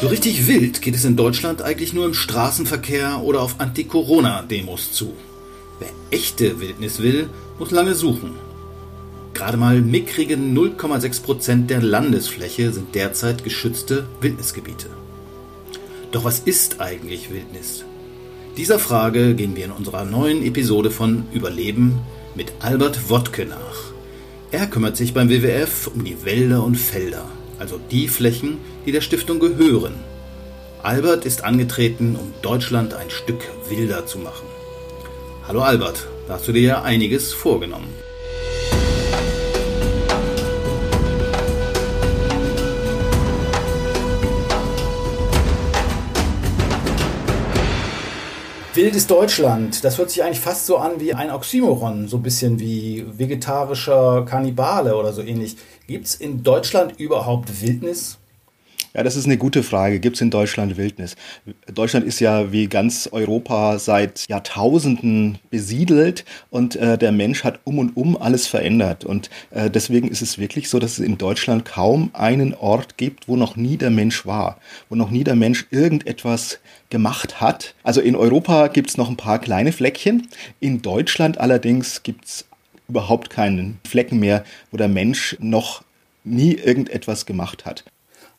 So richtig wild geht es in Deutschland eigentlich nur im Straßenverkehr oder auf Anti-Corona-Demos zu. Wer echte Wildnis will, muss lange suchen. Gerade mal mickrige 0,6% der Landesfläche sind derzeit geschützte Wildnisgebiete. Doch was ist eigentlich Wildnis? Dieser Frage gehen wir in unserer neuen Episode von Überleben mit Albert Wodke nach. Er kümmert sich beim WWF um die Wälder und Felder also die Flächen, die der Stiftung gehören. Albert ist angetreten, um Deutschland ein Stück wilder zu machen. Hallo Albert, da hast du dir ja einiges vorgenommen. Wildes Deutschland, das hört sich eigentlich fast so an wie ein Oxymoron, so ein bisschen wie vegetarischer Kannibale oder so ähnlich. Gibt es in Deutschland überhaupt Wildnis? Ja, das ist eine gute Frage. Gibt es in Deutschland Wildnis? Deutschland ist ja wie ganz Europa seit Jahrtausenden besiedelt und äh, der Mensch hat um und um alles verändert. Und äh, deswegen ist es wirklich so, dass es in Deutschland kaum einen Ort gibt, wo noch nie der Mensch war, wo noch nie der Mensch irgendetwas gemacht hat. Also in Europa gibt es noch ein paar kleine Fleckchen. In Deutschland allerdings gibt es überhaupt keinen Flecken mehr, wo der Mensch noch nie irgendetwas gemacht hat.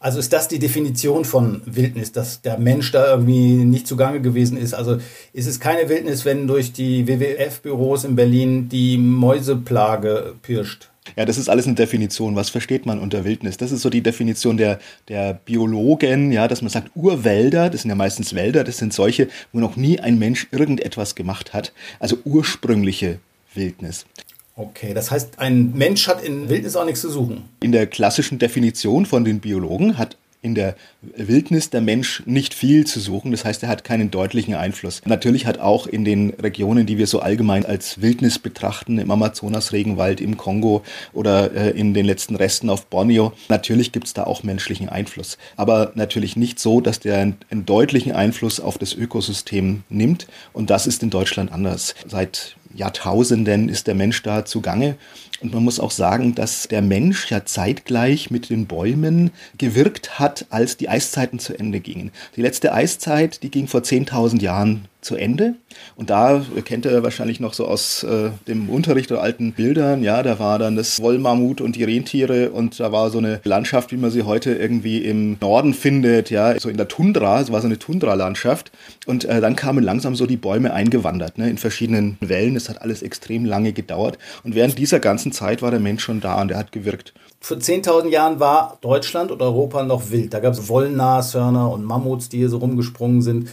Also ist das die Definition von Wildnis, dass der Mensch da irgendwie nicht zugange gewesen ist? Also ist es keine Wildnis, wenn durch die WWF-Büros in Berlin die Mäuseplage pirscht? Ja, das ist alles eine Definition. Was versteht man unter Wildnis? Das ist so die Definition der, der Biologen, ja, dass man sagt, Urwälder, das sind ja meistens Wälder, das sind solche, wo noch nie ein Mensch irgendetwas gemacht hat. Also ursprüngliche Wildnis. Okay, das heißt, ein Mensch hat in Wildnis auch nichts zu suchen. In der klassischen Definition von den Biologen hat in der Wildnis der Mensch nicht viel zu suchen. Das heißt, er hat keinen deutlichen Einfluss. Natürlich hat auch in den Regionen, die wir so allgemein als Wildnis betrachten, im Amazonas-Regenwald, im Kongo oder äh, in den letzten Resten auf Borneo, natürlich gibt es da auch menschlichen Einfluss. Aber natürlich nicht so, dass der einen deutlichen Einfluss auf das Ökosystem nimmt. Und das ist in Deutschland anders. Seit Jahrtausenden ist der Mensch da zugange. Und man muss auch sagen, dass der Mensch ja zeitgleich mit den Bäumen gewirkt hat, als die Eiszeiten zu Ende gingen. Die letzte Eiszeit, die ging vor 10.000 Jahren zu Ende. Und da kennt ihr wahrscheinlich noch so aus äh, dem Unterricht oder alten Bildern, ja, da war dann das Wollmammut und die Rentiere und da war so eine Landschaft, wie man sie heute irgendwie im Norden findet, ja, so in der Tundra, es war so eine Tundralandschaft. Und äh, dann kamen langsam so die Bäume eingewandert, ne, in verschiedenen Wellen. Es hat alles extrem lange gedauert. Und während dieser ganzen Zeit war der Mensch schon da und er hat gewirkt. Vor 10.000 Jahren war Deutschland und Europa noch wild. Da gab es Wollnashörner und Mammuts, die hier so rumgesprungen sind.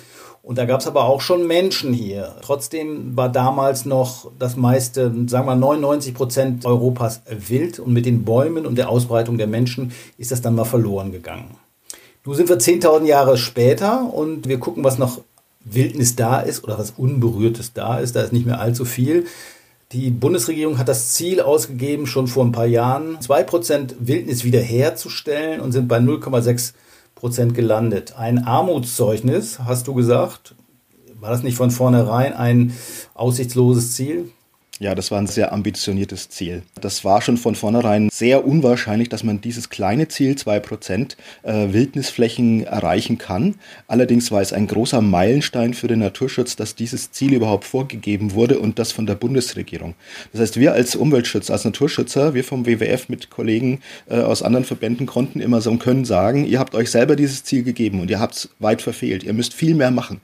Und da gab es aber auch schon Menschen hier. Trotzdem war damals noch das meiste, sagen wir 99 Prozent Europas wild und mit den Bäumen und der Ausbreitung der Menschen ist das dann mal verloren gegangen. Nun sind wir 10.000 Jahre später und wir gucken, was noch Wildnis da ist oder was Unberührtes da ist. Da ist nicht mehr allzu viel. Die Bundesregierung hat das Ziel ausgegeben, schon vor ein paar Jahren, 2% Wildnis wiederherzustellen und sind bei 0,6 Prozent gelandet. Ein Armutszeugnis, hast du gesagt. War das nicht von vornherein ein aussichtsloses Ziel? Ja, das war ein sehr ambitioniertes Ziel. Das war schon von vornherein sehr unwahrscheinlich, dass man dieses kleine Ziel, 2% äh, Wildnisflächen erreichen kann. Allerdings war es ein großer Meilenstein für den Naturschutz, dass dieses Ziel überhaupt vorgegeben wurde und das von der Bundesregierung. Das heißt, wir als Umweltschützer, als Naturschützer, wir vom WWF mit Kollegen äh, aus anderen Verbänden konnten immer so und können sagen, ihr habt euch selber dieses Ziel gegeben und ihr habt es weit verfehlt. Ihr müsst viel mehr machen.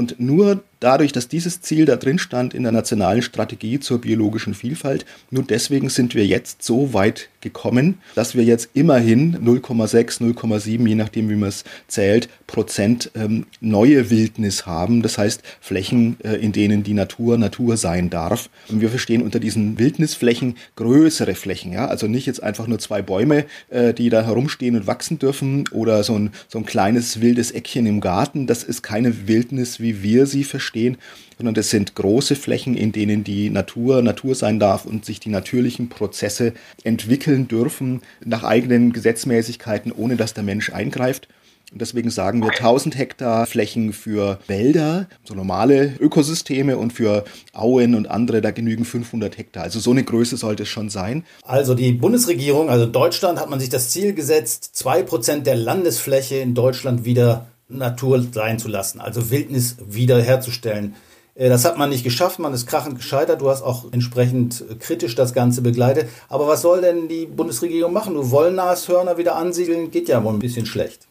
Und nur dadurch, dass dieses Ziel da drin stand in der nationalen Strategie zur biologischen Vielfalt, nur deswegen sind wir jetzt so weit gekommen, dass wir jetzt immerhin 0,6, 0,7, je nachdem wie man es zählt, Prozent ähm, neue Wildnis haben. Das heißt Flächen, äh, in denen die Natur Natur sein darf. Und wir verstehen unter diesen Wildnisflächen größere Flächen. Ja? Also nicht jetzt einfach nur zwei Bäume, äh, die da herumstehen und wachsen dürfen oder so ein, so ein kleines wildes Eckchen im Garten. Das ist keine Wildnis, wie wir sie verstehen, sondern das sind große Flächen, in denen die Natur Natur sein darf und sich die natürlichen Prozesse entwickeln dürfen nach eigenen Gesetzmäßigkeiten, ohne dass der Mensch eingreift. Und deswegen sagen wir 1000 Hektar Flächen für Wälder, so normale Ökosysteme und für Auen und andere, da genügen 500 Hektar. Also so eine Größe sollte es schon sein. Also die Bundesregierung, also Deutschland hat man sich das Ziel gesetzt, zwei Prozent der Landesfläche in Deutschland wieder Natur sein zu lassen, also Wildnis wiederherzustellen. Äh, das hat man nicht geschafft, man ist krachend gescheitert. Du hast auch entsprechend kritisch das Ganze begleitet. Aber was soll denn die Bundesregierung machen? Du Wollnashörner wieder ansiedeln, geht ja wohl ein bisschen schlecht.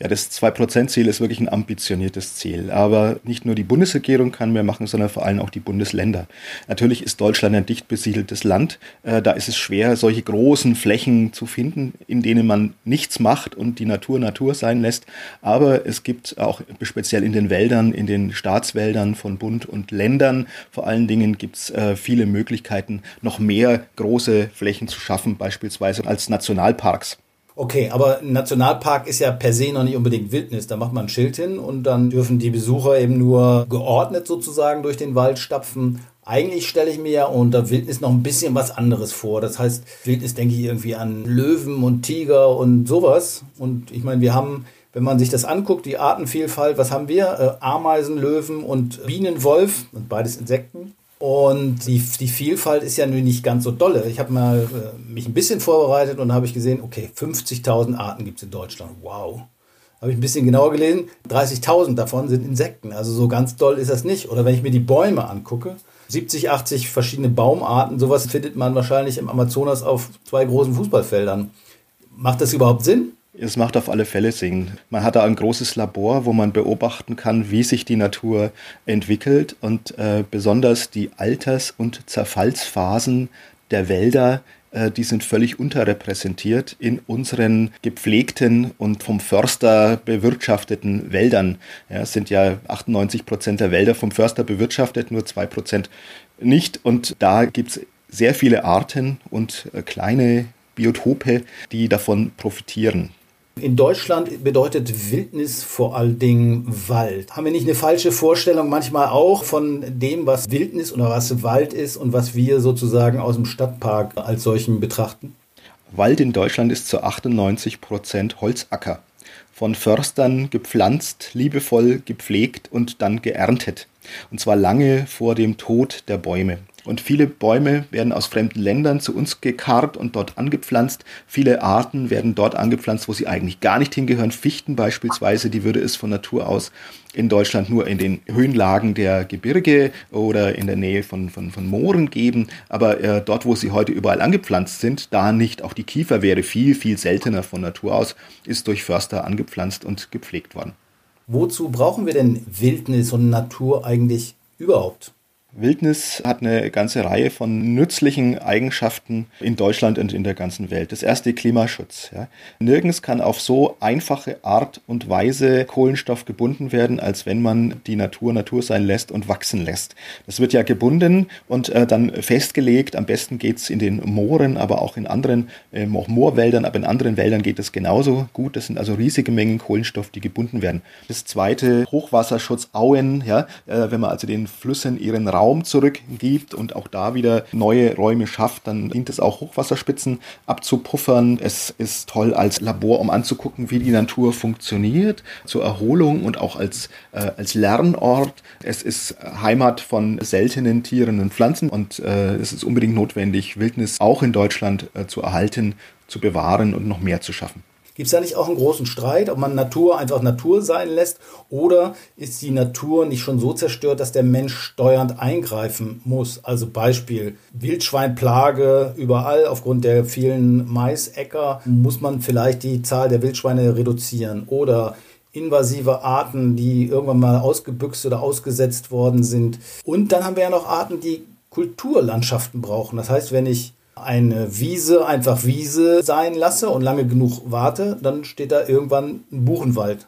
Ja, das 2%-Ziel ist wirklich ein ambitioniertes Ziel. Aber nicht nur die Bundesregierung kann mehr machen, sondern vor allem auch die Bundesländer. Natürlich ist Deutschland ein dicht besiedeltes Land. Äh, da ist es schwer, solche großen Flächen zu finden, in denen man nichts macht und die Natur Natur sein lässt. Aber es gibt auch speziell in den Wäldern, in den Staatswäldern von Bund und Ländern, vor allen Dingen gibt es äh, viele Möglichkeiten, noch mehr große Flächen zu schaffen, beispielsweise als Nationalparks. Okay, aber ein Nationalpark ist ja per se noch nicht unbedingt Wildnis. Da macht man ein Schild hin und dann dürfen die Besucher eben nur geordnet sozusagen durch den Wald stapfen. Eigentlich stelle ich mir ja unter Wildnis noch ein bisschen was anderes vor. Das heißt, Wildnis denke ich irgendwie an Löwen und Tiger und sowas. Und ich meine, wir haben, wenn man sich das anguckt, die Artenvielfalt, was haben wir? Äh, Ameisen, Löwen und Bienenwolf, und beides Insekten. Und die, die Vielfalt ist ja nun nicht ganz so dolle. Ich habe mal äh, mich ein bisschen vorbereitet und habe ich gesehen, okay, 50.000 Arten gibt es in Deutschland. Wow. Habe ich ein bisschen genauer gelesen, 30.000 davon sind Insekten. Also so ganz doll ist das nicht. Oder wenn ich mir die Bäume angucke, 70, 80 verschiedene Baumarten, sowas findet man wahrscheinlich im Amazonas auf zwei großen Fußballfeldern. Macht das überhaupt Sinn? Es macht auf alle Fälle Sinn. Man hat da ein großes Labor, wo man beobachten kann, wie sich die Natur entwickelt und äh, besonders die Alters- und Zerfallsphasen der Wälder, äh, die sind völlig unterrepräsentiert in unseren gepflegten und vom Förster bewirtschafteten Wäldern. Ja, es sind ja 98 Prozent der Wälder vom Förster bewirtschaftet, nur zwei Prozent nicht. Und da gibt es sehr viele Arten und äh, kleine Biotope, die davon profitieren. In Deutschland bedeutet Wildnis vor allen Dingen Wald. Haben wir nicht eine falsche Vorstellung manchmal auch von dem, was Wildnis oder was Wald ist und was wir sozusagen aus dem Stadtpark als solchen betrachten? Wald in Deutschland ist zu 98 Prozent Holzacker. Von Förstern gepflanzt, liebevoll gepflegt und dann geerntet. Und zwar lange vor dem Tod der Bäume. Und viele Bäume werden aus fremden Ländern zu uns gekarrt und dort angepflanzt. Viele Arten werden dort angepflanzt, wo sie eigentlich gar nicht hingehören. Fichten beispielsweise, die würde es von Natur aus in Deutschland nur in den Höhenlagen der Gebirge oder in der Nähe von, von, von Mooren geben. Aber äh, dort, wo sie heute überall angepflanzt sind, da nicht. Auch die Kiefer wäre viel, viel seltener von Natur aus, ist durch Förster angepflanzt und gepflegt worden. Wozu brauchen wir denn Wildnis und Natur eigentlich überhaupt? Wildnis hat eine ganze Reihe von nützlichen Eigenschaften in Deutschland und in der ganzen Welt. Das erste Klimaschutz. Ja. Nirgends kann auf so einfache Art und Weise Kohlenstoff gebunden werden, als wenn man die Natur Natur sein lässt und wachsen lässt. Das wird ja gebunden und äh, dann festgelegt. Am besten geht es in den Mooren, aber auch in anderen, äh, auch Moorwäldern, aber in anderen Wäldern geht es genauso gut. Das sind also riesige Mengen Kohlenstoff, die gebunden werden. Das zweite Hochwasserschutz Auen, ja, äh, wenn man also den Flüssen ihren Raum zurückgibt und auch da wieder neue Räume schafft, dann dient es auch Hochwasserspitzen abzupuffern. Es ist toll als Labor, um anzugucken, wie die Natur funktioniert, zur Erholung und auch als, äh, als Lernort. Es ist Heimat von seltenen Tieren und Pflanzen und äh, es ist unbedingt notwendig, Wildnis auch in Deutschland äh, zu erhalten, zu bewahren und noch mehr zu schaffen. Gibt es da nicht auch einen großen Streit, ob man Natur einfach Natur sein lässt oder ist die Natur nicht schon so zerstört, dass der Mensch steuernd eingreifen muss? Also Beispiel Wildschweinplage überall aufgrund der vielen Maisäcker muss man vielleicht die Zahl der Wildschweine reduzieren oder invasive Arten, die irgendwann mal ausgebüxt oder ausgesetzt worden sind. Und dann haben wir ja noch Arten, die Kulturlandschaften brauchen. Das heißt, wenn ich eine Wiese einfach Wiese sein lasse und lange genug warte, dann steht da irgendwann ein Buchenwald.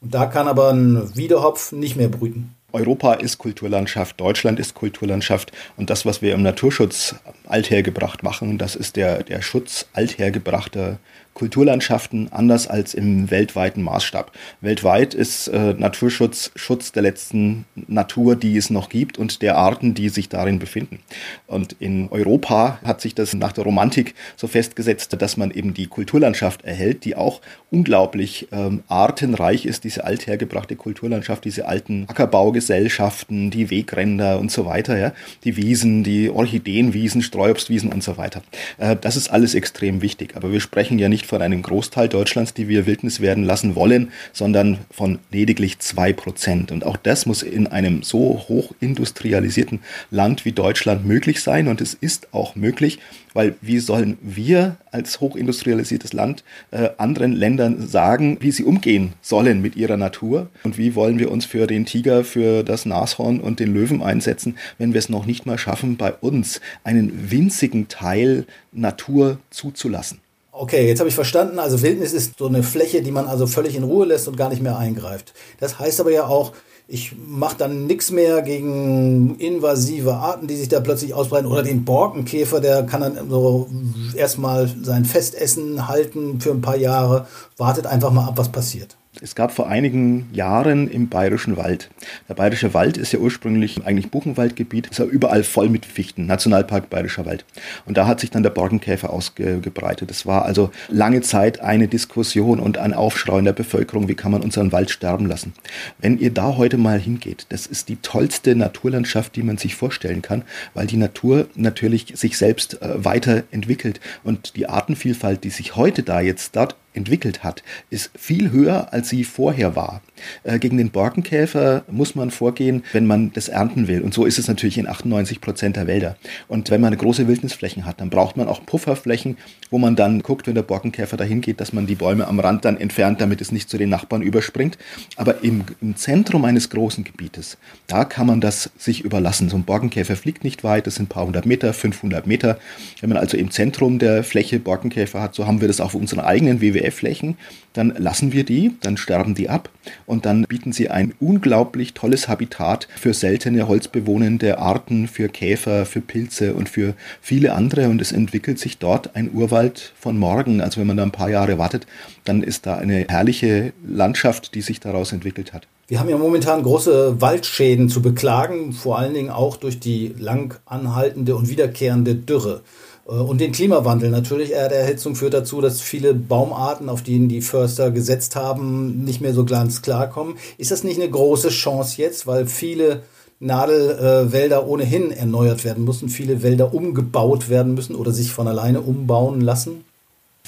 Und da kann aber ein Wiedehopf nicht mehr brüten. Europa ist Kulturlandschaft, Deutschland ist Kulturlandschaft und das, was wir im Naturschutz althergebracht machen, das ist der, der Schutz althergebrachter Kulturlandschaften anders als im weltweiten Maßstab. Weltweit ist äh, Naturschutz Schutz der letzten Natur, die es noch gibt und der Arten, die sich darin befinden. Und in Europa hat sich das nach der Romantik so festgesetzt, dass man eben die Kulturlandschaft erhält, die auch unglaublich ähm, artenreich ist, diese althergebrachte Kulturlandschaft, diese alten Ackerbaugesellschaften, die Wegränder und so weiter, ja, die Wiesen, die Orchideenwiesen, Streuobstwiesen und so weiter. Äh, das ist alles extrem wichtig. Aber wir sprechen ja nicht von einem Großteil Deutschlands, die wir Wildnis werden lassen wollen, sondern von lediglich zwei Prozent. Und auch das muss in einem so hoch industrialisierten Land wie Deutschland möglich sein. Und es ist auch möglich, weil wie sollen wir als hochindustrialisiertes Land äh, anderen Ländern sagen, wie sie umgehen sollen mit ihrer Natur? Und wie wollen wir uns für den Tiger, für das Nashorn und den Löwen einsetzen, wenn wir es noch nicht mal schaffen, bei uns einen winzigen Teil Natur zuzulassen? Okay, jetzt habe ich verstanden. Also Wildnis ist so eine Fläche, die man also völlig in Ruhe lässt und gar nicht mehr eingreift. Das heißt aber ja auch, ich mache dann nichts mehr gegen invasive Arten, die sich da plötzlich ausbreiten oder den Borkenkäfer, der kann dann so erstmal sein Festessen halten für ein paar Jahre, wartet einfach mal ab, was passiert. Es gab vor einigen Jahren im Bayerischen Wald. Der Bayerische Wald ist ja ursprünglich eigentlich Buchenwaldgebiet, ist ja überall voll mit Fichten, Nationalpark Bayerischer Wald. Und da hat sich dann der Borkenkäfer ausgebreitet. Es war also lange Zeit eine Diskussion und ein Aufschrei in der Bevölkerung, wie kann man unseren Wald sterben lassen. Wenn ihr da heute mal hingeht, das ist die tollste Naturlandschaft, die man sich vorstellen kann, weil die Natur natürlich sich selbst äh, weiterentwickelt und die Artenvielfalt, die sich heute da jetzt dort entwickelt hat, ist viel höher, als sie vorher war. Äh, gegen den Borkenkäfer muss man vorgehen, wenn man das ernten will. Und so ist es natürlich in 98 Prozent der Wälder. Und wenn man große Wildnisflächen hat, dann braucht man auch Pufferflächen, wo man dann guckt, wenn der Borkenkäfer dahin geht, dass man die Bäume am Rand dann entfernt, damit es nicht zu den Nachbarn überspringt. Aber im, im Zentrum eines großen Gebietes, da kann man das sich überlassen. So ein Borkenkäfer fliegt nicht weit, das sind ein paar hundert Meter, 500 Meter. Wenn man also im Zentrum der Fläche Borkenkäfer hat, so haben wir das auf unseren eigenen WWF-Flächen, dann lassen wir die, dann sterben die ab und dann bieten sie ein unglaublich tolles Habitat für seltene holzbewohnende Arten, für Käfer, für Pilze und für viele andere und es entwickelt sich dort ein Urwald von morgen. Also wenn man da ein paar Jahre wartet, dann ist da eine herrliche Landschaft, die sich daraus entwickelt hat. Wir haben ja momentan große Waldschäden zu beklagen, vor allen Dingen auch durch die lang anhaltende und wiederkehrende Dürre. Äh, und den Klimawandel natürlich. Äh, der Erhitzung führt dazu, dass viele Baumarten, auf die die Förster gesetzt haben, nicht mehr so ganz klarkommen. Ist das nicht eine große Chance jetzt, weil viele Nadelwälder ohnehin erneuert werden müssen, viele Wälder umgebaut werden müssen oder sich von alleine umbauen lassen?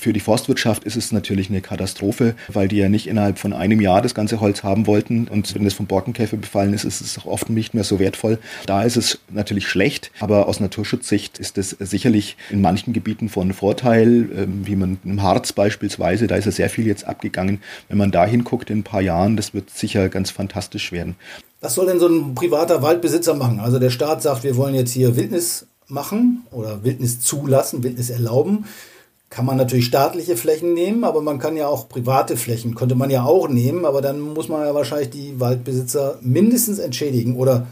Für die Forstwirtschaft ist es natürlich eine Katastrophe, weil die ja nicht innerhalb von einem Jahr das ganze Holz haben wollten. Und wenn es vom Borkenkäfer befallen ist, ist es auch oft nicht mehr so wertvoll. Da ist es natürlich schlecht, aber aus Naturschutzsicht ist es sicherlich in manchen Gebieten von Vorteil, ähm, wie man im Harz beispielsweise, da ist ja sehr viel jetzt abgegangen. Wenn man da hinguckt in ein paar Jahren, das wird sicher ganz fantastisch werden. Was soll denn so ein privater Waldbesitzer machen? Also der Staat sagt, wir wollen jetzt hier Wildnis machen oder Wildnis zulassen, Wildnis erlauben kann man natürlich staatliche Flächen nehmen, aber man kann ja auch private Flächen, könnte man ja auch nehmen, aber dann muss man ja wahrscheinlich die Waldbesitzer mindestens entschädigen oder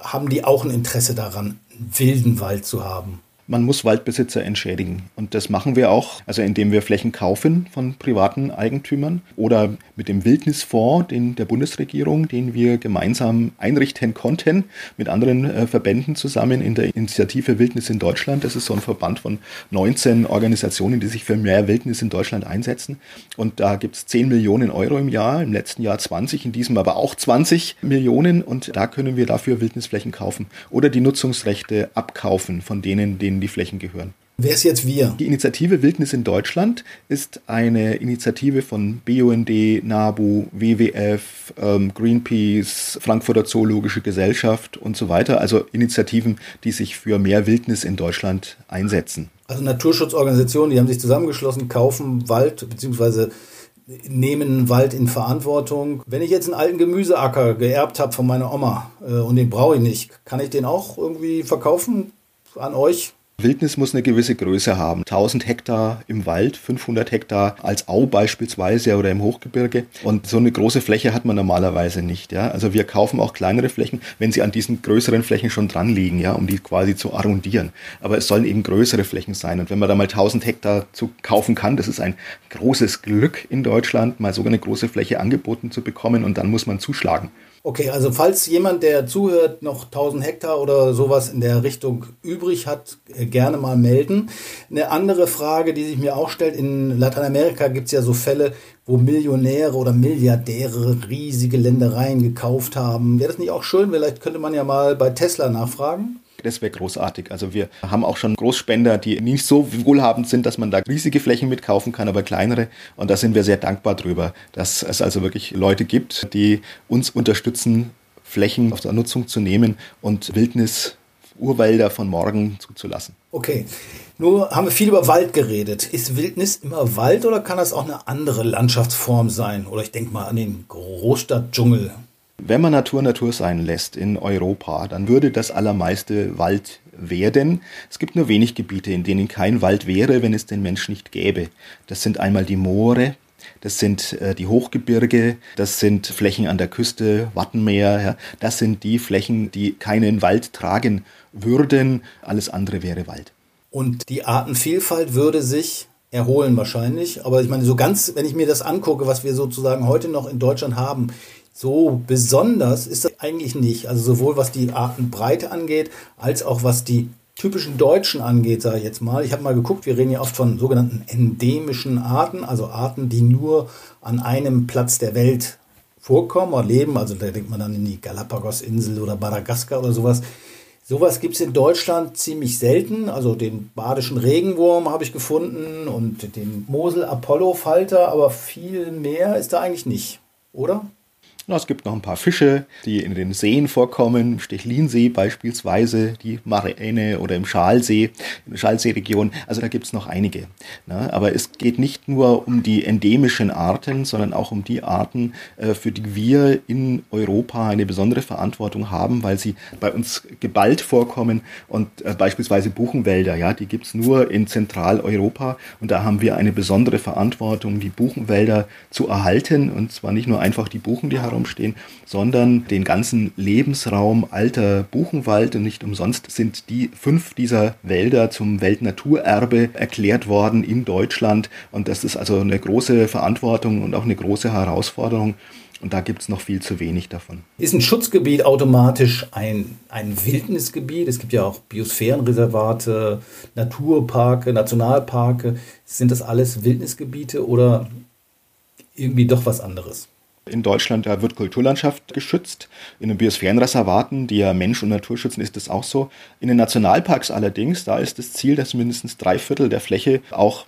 haben die auch ein Interesse daran, wilden Wald zu haben? Man muss Waldbesitzer entschädigen. Und das machen wir auch, also indem wir Flächen kaufen von privaten Eigentümern oder mit dem Wildnisfonds den, der Bundesregierung, den wir gemeinsam einrichten konnten, mit anderen äh, Verbänden zusammen in der Initiative Wildnis in Deutschland. Das ist so ein Verband von 19 Organisationen, die sich für mehr Wildnis in Deutschland einsetzen. Und da gibt es 10 Millionen Euro im Jahr, im letzten Jahr 20, in diesem aber auch 20 Millionen. Und da können wir dafür Wildnisflächen kaufen oder die Nutzungsrechte abkaufen von denen, denen die Flächen gehören. Wer ist jetzt wir? Die Initiative Wildnis in Deutschland ist eine Initiative von BUND, NABU, WWF, ähm, Greenpeace, Frankfurter Zoologische Gesellschaft und so weiter. Also Initiativen, die sich für mehr Wildnis in Deutschland einsetzen. Also Naturschutzorganisationen, die haben sich zusammengeschlossen, kaufen Wald bzw. nehmen Wald in Verantwortung. Wenn ich jetzt einen alten Gemüseacker geerbt habe von meiner Oma äh, und den brauche ich nicht, kann ich den auch irgendwie verkaufen an euch? Wildnis muss eine gewisse Größe haben. 1000 Hektar im Wald, 500 Hektar als Au beispielsweise oder im Hochgebirge. Und so eine große Fläche hat man normalerweise nicht. Ja? Also wir kaufen auch kleinere Flächen, wenn sie an diesen größeren Flächen schon dran liegen, ja, um die quasi zu arrondieren. Aber es sollen eben größere Flächen sein. Und wenn man da mal 1000 Hektar zu kaufen kann, das ist ein großes Glück in Deutschland, mal so eine große Fläche angeboten zu bekommen und dann muss man zuschlagen. Okay, also falls jemand, der zuhört, noch 1000 Hektar oder sowas in der Richtung übrig hat, äh, gerne mal melden. Eine andere Frage, die sich mir auch stellt, in Lateinamerika gibt es ja so Fälle, wo Millionäre oder Milliardäre riesige Ländereien gekauft haben. Wäre das nicht auch schön? Vielleicht könnte man ja mal bei Tesla nachfragen. Das wäre großartig. Also wir haben auch schon Großspender, die nicht so wohlhabend sind, dass man da riesige Flächen mitkaufen kann, aber kleinere. Und da sind wir sehr dankbar drüber, dass es also wirklich Leute gibt, die uns unterstützen, Flächen aus der Nutzung zu nehmen und Wildnis, Urwälder von morgen zuzulassen. Okay. Nur haben wir viel über Wald geredet. Ist Wildnis immer Wald oder kann das auch eine andere Landschaftsform sein? Oder ich denke mal an den Großstadtdschungel. Wenn man Natur Natur sein lässt in Europa, dann würde das allermeiste Wald werden. Es gibt nur wenig Gebiete, in denen kein Wald wäre, wenn es den Mensch nicht gäbe. Das sind einmal die Moore, das sind äh, die Hochgebirge, das sind Flächen an der Küste, Wattenmeer. Ja. Das sind die Flächen, die keinen Wald tragen würden. Alles andere wäre Wald. Und die Artenvielfalt würde sich erholen wahrscheinlich. Aber ich meine, so ganz, wenn ich mir das angucke, was wir sozusagen heute noch in Deutschland haben, so besonders ist das eigentlich nicht. Also sowohl was die Artenbreite angeht, als auch was die typischen Deutschen angeht, sage ich jetzt mal. Ich habe mal geguckt, wir reden ja oft von sogenannten endemischen Arten, also Arten, die nur an einem Platz der Welt vorkommen oder leben. Also da denkt man dann in die Galapagos-Insel oder Madagaskar oder sowas. Sowas gibt es in Deutschland ziemlich selten. Also den badischen Regenwurm habe ich gefunden und den Mosel-Apollo-Falter, aber viel mehr ist da eigentlich nicht, oder? Es gibt noch ein paar Fische, die in den Seen vorkommen, im Stechlinsee beispielsweise, die Maräne oder im Schalsee, in der Schalseeregion. Also da gibt es noch einige. Aber es geht nicht nur um die endemischen Arten, sondern auch um die Arten, äh, für die wir in Europa eine besondere Verantwortung haben, weil sie bei uns geballt vorkommen und äh, beispielsweise Buchenwälder, ja, die gibt es nur in Zentraleuropa und da haben wir eine besondere Verantwortung, die Buchenwälder zu erhalten und zwar nicht nur einfach die Buchen, die herum Raum stehen, sondern den ganzen Lebensraum alter Buchenwald. Und nicht umsonst sind die fünf dieser Wälder zum Weltnaturerbe erklärt worden in Deutschland. Und das ist also eine große Verantwortung und auch eine große Herausforderung. Und da gibt es noch viel zu wenig davon. Ist ein Schutzgebiet automatisch ein, ein Wildnisgebiet? Es gibt ja auch Biosphärenreservate, Naturparke, Nationalparke. Sind das alles Wildnisgebiete oder irgendwie doch was anderes? In Deutschland da wird Kulturlandschaft geschützt. In den Biosphärenreservaten, die ja Mensch und Natur schützen, ist das auch so. In den Nationalparks allerdings, da ist das Ziel, dass mindestens drei Viertel der Fläche auch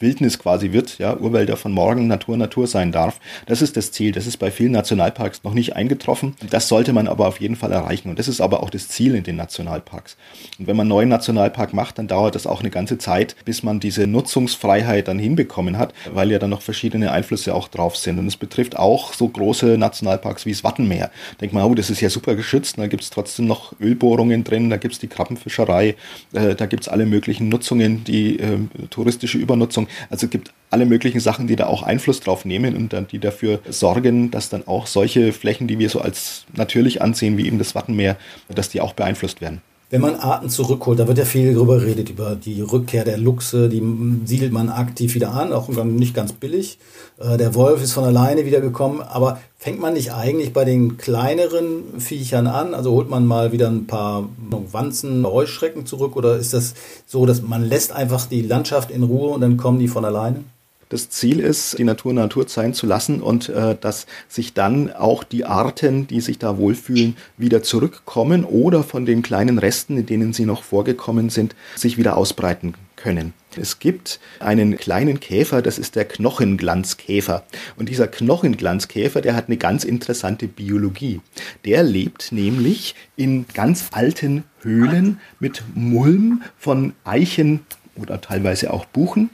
Wildnis quasi wird, ja, Urwälder von morgen Natur Natur sein darf. Das ist das Ziel. Das ist bei vielen Nationalparks noch nicht eingetroffen. Das sollte man aber auf jeden Fall erreichen. Und das ist aber auch das Ziel in den Nationalparks. Und wenn man einen neuen Nationalpark macht, dann dauert das auch eine ganze Zeit, bis man diese Nutzungsfreiheit dann hinbekommen hat, weil ja dann noch verschiedene Einflüsse auch drauf sind. Und es betrifft auch so große Nationalparks wie das Wattenmeer. Denkt man, oh, das ist ja super geschützt. Da gibt es trotzdem noch Ölbohrungen drin, da gibt es die Krabbenfischerei, äh, da gibt es alle möglichen Nutzungen, die äh, touristische Übernutzung. Also es gibt alle möglichen Sachen, die da auch Einfluss drauf nehmen und dann die dafür sorgen, dass dann auch solche Flächen, die wir so als natürlich ansehen, wie eben das Wattenmeer, dass die auch beeinflusst werden. Wenn man Arten zurückholt, da wird ja viel darüber geredet, über die Rückkehr der Luchse, die siedelt man aktiv wieder an, auch nicht ganz billig. Äh, der Wolf ist von alleine wiedergekommen, aber fängt man nicht eigentlich bei den kleineren Viechern an? Also holt man mal wieder ein paar Wanzen, Heuschrecken zurück oder ist das so, dass man lässt einfach die Landschaft in Ruhe und dann kommen die von alleine? Das Ziel ist, die Natur Natur sein zu lassen und äh, dass sich dann auch die Arten, die sich da wohlfühlen, wieder zurückkommen oder von den kleinen Resten, in denen sie noch vorgekommen sind, sich wieder ausbreiten können. Es gibt einen kleinen Käfer, das ist der Knochenglanzkäfer. Und dieser Knochenglanzkäfer, der hat eine ganz interessante Biologie. Der lebt nämlich in ganz alten Höhlen mit Mulm von Eichen oder teilweise auch Buchen.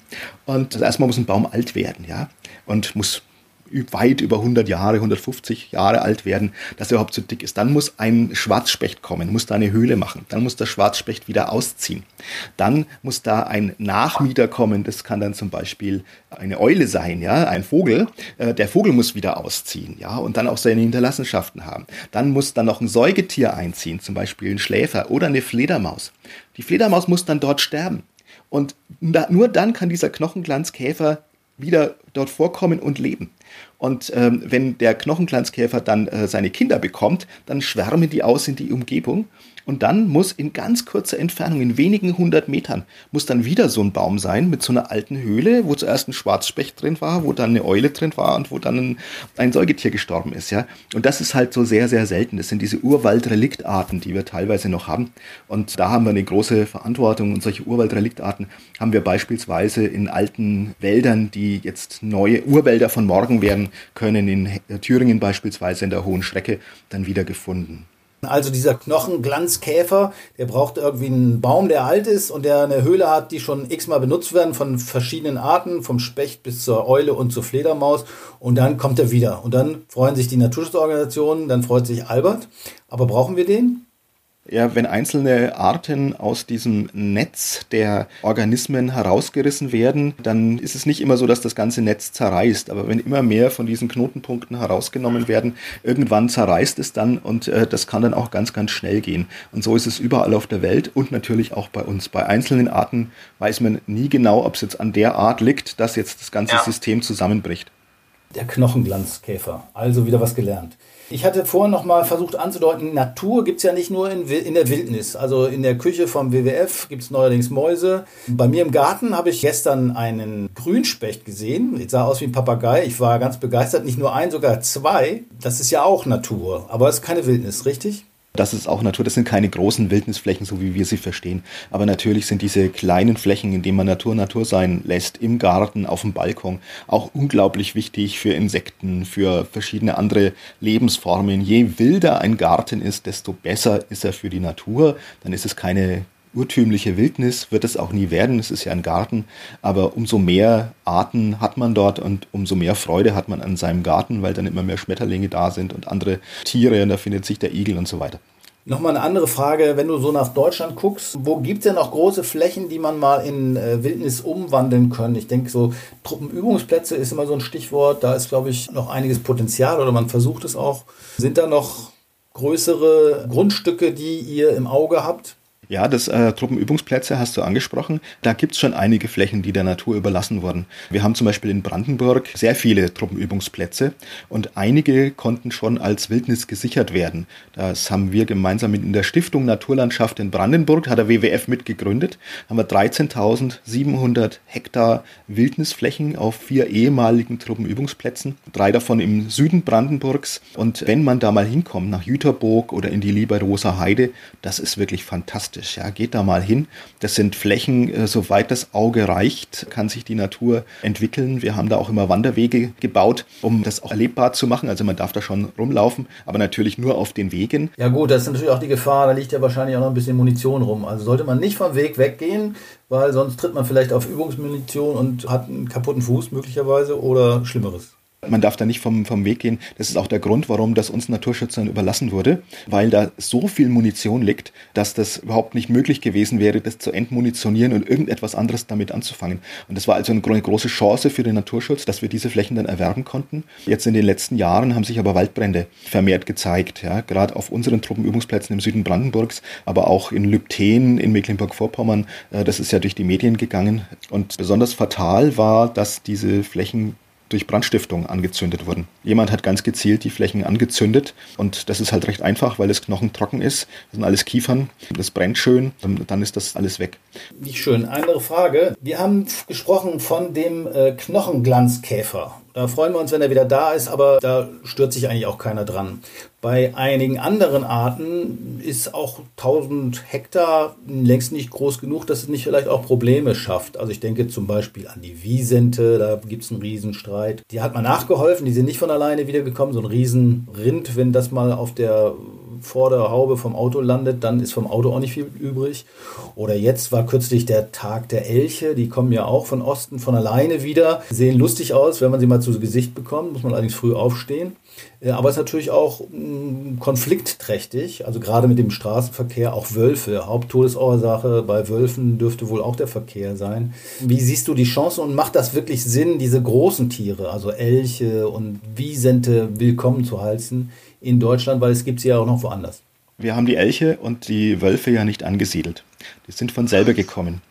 Und also erstmal muss ein Baum alt werden, ja, und muss weit über 100 Jahre, 150 Jahre alt werden, dass er überhaupt so dick ist. Dann muss ein Schwarzspecht kommen, muss da eine Höhle machen. Dann muss der Schwarzspecht wieder ausziehen. Dann muss da ein Nachmieter kommen. Das kann dann zum Beispiel eine Eule sein, ja, ein Vogel. Äh, der Vogel muss wieder ausziehen, ja, und dann auch seine Hinterlassenschaften haben. Dann muss dann noch ein Säugetier einziehen, zum Beispiel ein Schläfer oder eine Fledermaus. Die Fledermaus muss dann dort sterben. Und da, nur dann kann dieser Knochenglanzkäfer wieder dort vorkommen und leben. Und ähm, wenn der Knochenglanzkäfer dann äh, seine Kinder bekommt, dann schwärmen die aus in die Umgebung und dann muss in ganz kurzer Entfernung, in wenigen hundert Metern, muss dann wieder so ein Baum sein mit so einer alten Höhle, wo zuerst ein Schwarzspecht drin war, wo dann eine Eule drin war und wo dann ein, ein Säugetier gestorben ist, ja. Und das ist halt so sehr, sehr selten. Das sind diese Urwaldreliktarten, die wir teilweise noch haben. Und da haben wir eine große Verantwortung. Und solche Urwaldreliktarten haben wir beispielsweise in alten Wäldern, die jetzt neue Urwälder von morgen werden können, in Thüringen beispielsweise in der Hohen Schrecke, dann wieder gefunden. Also dieser Knochenglanzkäfer, der braucht irgendwie einen Baum, der alt ist und der eine Höhle hat, die schon x-mal benutzt werden von verschiedenen Arten, vom Specht bis zur Eule und zur Fledermaus. Und dann kommt er wieder. Und dann freuen sich die Naturschutzorganisationen, dann freut sich Albert. Aber brauchen wir den? Ja, wenn einzelne Arten aus diesem Netz der Organismen herausgerissen werden, dann ist es nicht immer so, dass das ganze Netz zerreißt. Aber wenn immer mehr von diesen Knotenpunkten herausgenommen werden, irgendwann zerreißt es dann und äh, das kann dann auch ganz, ganz schnell gehen. Und so ist es überall auf der Welt und natürlich auch bei uns. Bei einzelnen Arten weiß man nie genau, ob es jetzt an der Art liegt, dass jetzt das ganze ja. System zusammenbricht. Der Knochenglanzkäfer. Also wieder was gelernt. Ich hatte vorhin noch mal versucht anzudeuten, Natur gibt es ja nicht nur in, in, der Wildnis. Also in der Küche vom WWF gibt es neuerdings Mäuse. Bei mir im Garten habe ich gestern einen Grünspecht gesehen. Ich sah aus wie ein Papagei. Ich war ganz begeistert. Nicht nur ein, sogar zwei. Das ist ja auch Natur. Aber es ist keine Wildnis, richtig? Das ist auch Natur, das sind keine großen Wildnisflächen, so wie wir sie verstehen. Aber natürlich sind diese kleinen Flächen, in denen man Natur Natur sein lässt, im Garten, auf dem Balkon, auch unglaublich wichtig für Insekten, für verschiedene andere Lebensformen. Je wilder ein Garten ist, desto besser ist er für die Natur. Dann ist es keine urtümliche Wildnis, wird es auch nie werden. Es ist ja ein Garten. Aber umso mehr Arten hat man dort und umso mehr Freude hat man an seinem Garten, weil dann immer mehr Schmetterlinge da sind und andere Tiere und da findet sich der Igel und so weiter. Nochmal eine andere Frage, wenn du so nach Deutschland guckst, wo gibt es denn noch große Flächen, die man mal in äh, Wildnis umwandeln können? Ich denke, so Truppenübungsplätze ist immer so ein Stichwort. Da ist, glaube ich, noch einiges Potenzial oder man versucht es auch. Sind da noch größere Grundstücke, die ihr im Auge habt? Ja, das äh, Truppenübungsplätze hast du angesprochen. Da gibt es schon einige Flächen, die der Natur überlassen wurden. Wir haben zum Beispiel in Brandenburg sehr viele Truppenübungsplätze und einige konnten schon als Wildnis gesichert werden. Das haben wir gemeinsam mit in der Stiftung Naturlandschaft in Brandenburg, hat der WWF mitgegründet, haben wir 13.700 Hektar Wildnisflächen auf vier ehemaligen Truppenübungsplätzen, drei davon im Süden Brandenburgs. Und wenn man da mal hinkommt, nach Jüterburg oder in die Lieberoser Heide, das ist wirklich fantastisch fantastisch. Ja, geht da mal hin. Das sind Flächen, äh, soweit das Auge reicht, kann sich die Natur entwickeln. Wir haben da auch immer Wanderwege gebaut, um das auch erlebbar zu machen. Also man darf da schon rumlaufen, aber natürlich nur auf den Wegen. Ja gut, das ist natürlich auch die Gefahr. Da liegt ja wahrscheinlich auch noch ein bisschen Munition rum. Also sollte man nicht vom Weg weggehen, weil sonst tritt man vielleicht auf Übungsmunition und hat einen kaputten Fuß möglicherweise oder Schlimmeres. Man darf da nicht vom, vom Weg gehen. Das ist auch der Grund, warum das uns Naturschützern überlassen wurde, weil da so viel Munition liegt, dass das überhaupt nicht möglich gewesen wäre, das zu entmunitionieren und irgendetwas anderes damit anzufangen. Und das war also eine große Chance für den Naturschutz, dass wir diese Flächen dann erwerben konnten. Jetzt in den letzten Jahren haben sich aber Waldbrände vermehrt gezeigt, ja, gerade auf unseren Truppenübungsplätzen im Süden Brandenburgs, aber auch in Lübten, in Mecklenburg-Vorpommern. Äh, das ist ja durch die Medien gegangen. Und besonders fatal war, dass diese Flächen durch Brandstiftung angezündet wurden. Jemand hat ganz gezielt die Flächen angezündet und das ist halt recht einfach, weil das Knochen trocken ist. Das sind alles Kiefern, das brennt schön und dann ist das alles weg. Nicht schön. Andere Frage. Wir haben gesprochen von dem äh, Knochenglanzkäfer. Da freuen wir uns, wenn er wieder da ist, aber da stört sich eigentlich auch keiner dran. Bei einigen anderen Arten ist auch 1000 Hektar längst nicht groß genug, dass es nicht vielleicht auch Probleme schafft. Also ich denke zum Beispiel an die Wiesente, da gibt es einen Riesenstreit. Die hat man nachgeholfen, die sind nicht von alleine wiedergekommen. So ein Riesenrind, wenn das mal auf der vor der Haube vom Auto landet, dann ist vom Auto auch nicht viel übrig. Oder jetzt war kürzlich der Tag der Elche, die kommen ja auch von Osten von alleine wieder, sehen lustig aus, wenn man sie mal zu Gesicht bekommt, muss man allerdings früh aufstehen. Äh, aber es ist natürlich auch mm, konfliktträchtig, also gerade mit dem Straßenverkehr, auch Wölfe. Haupttodesursache bei Wölfen dürfte wohl auch der Verkehr sein. Wie siehst du die Chancen und macht das wirklich Sinn, diese großen Tiere, also Elche und Wiesente willkommen zu heißen in Deutschland, weil es gibt sie ja auch noch woanders? Wir haben die Elche und die Wölfe ja nicht angesiedelt. Die sind von selber gekommen.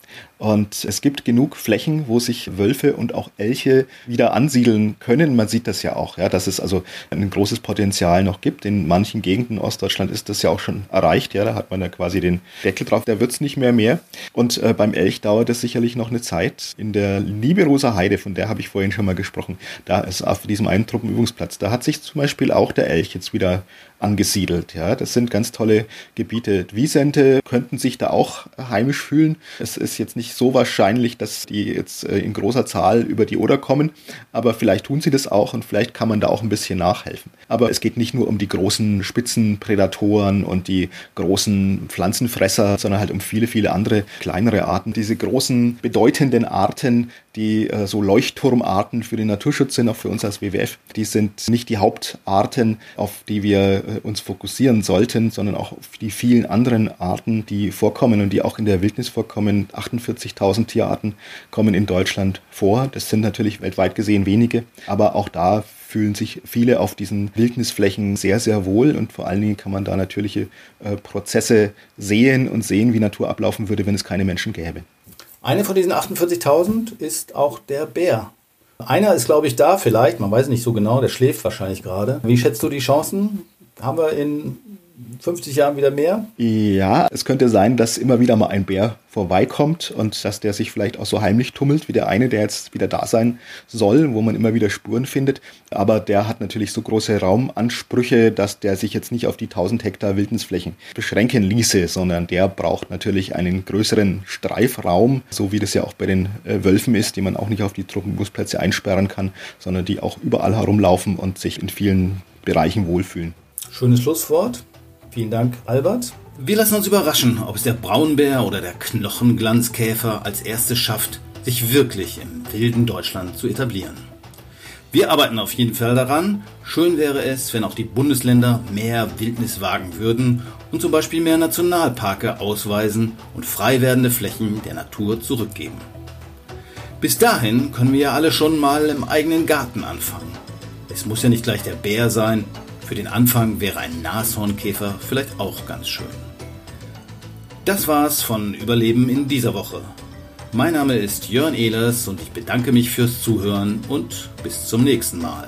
Und es gibt genug Flächen, wo sich Wölfe und auch Elche wieder ansiedeln können. Man sieht das ja auch, ja, dass es also ein großes Potenzial noch gibt. In manchen Gegenden Ostdeutschland ist das ja auch schon erreicht. Ja, da hat man ja quasi den Deckel drauf. Da wird es nicht mehr mehr. Und äh, beim Elch dauert es sicherlich noch eine Zeit. In der Lieberoser Heide, von der habe ich vorhin schon mal gesprochen, da ist auf diesem einen Truppenübungsplatz, da hat sich zum Beispiel auch der Elch jetzt wieder angesiedelt. Ja, das sind ganz tolle Gebiete. Wiesente könnten sich da auch heimisch fühlen. Es ist jetzt nicht so wahrscheinlich, dass die jetzt äh, in großer Zahl über die Oder kommen, aber vielleicht tun sie das auch und vielleicht kann man da auch ein bisschen nachhelfen. Aber es geht nicht nur um die großen Spitzenprädatoren und die großen Pflanzenfresser, sondern halt um viele, viele andere kleinere Arten. Diese großen bedeutenden Arten, die äh, so Leuchtturmarten für den Naturschutz sind, auch für uns als WWF, die sind nicht die Hauptarten, auf die wir äh, uns fokussieren sollten, sondern auch auf die vielen anderen Arten, die vorkommen und die auch in der Wildnis vorkommen. 48.000 Tierarten kommen in Deutschland vor. Das sind natürlich weltweit gesehen wenige, aber auch da fühlen sich viele auf diesen Wildnisflächen sehr, sehr wohl und vor allen Dingen kann man da natürliche äh, Prozesse sehen und sehen, wie Natur ablaufen würde, wenn es keine Menschen gäbe. Eine von diesen 48.000 ist auch der Bär. Einer ist, glaube ich, da vielleicht, man weiß nicht so genau, der schläft wahrscheinlich gerade. Wie schätzt du die Chancen? Haben wir in 50 Jahren wieder mehr? Ja, es könnte sein, dass immer wieder mal ein Bär vorbeikommt und dass der sich vielleicht auch so heimlich tummelt wie der eine, der jetzt wieder da sein soll, wo man immer wieder Spuren findet. Aber der hat natürlich so große Raumansprüche, dass der sich jetzt nicht auf die 1000 Hektar Wildnisflächen beschränken ließe, sondern der braucht natürlich einen größeren Streifraum, so wie das ja auch bei den äh, Wölfen ist, die man auch nicht auf die Truppenbusplätze einsperren kann, sondern die auch überall herumlaufen und sich in vielen Bereichen wohlfühlen. Schönes Schlusswort. Vielen Dank, Albert. Wir lassen uns überraschen, ob es der Braunbär oder der Knochenglanzkäfer als erstes schafft, sich wirklich im wilden Deutschland zu etablieren. Wir arbeiten auf jeden Fall daran. Schön wäre es, wenn auch die Bundesländer mehr Wildnis wagen würden und zum Beispiel mehr Nationalparke ausweisen und frei werdende Flächen der Natur zurückgeben. Bis dahin können wir ja alle schon mal im eigenen Garten anfangen. Es muss ja nicht gleich der Bär sein, für den Anfang wäre ein Nashornkäfer vielleicht auch ganz schön. Das war's von Überleben in dieser Woche. Mein Name ist Jörn Ehlers und ich bedanke mich fürs Zuhören und bis zum nächsten Mal.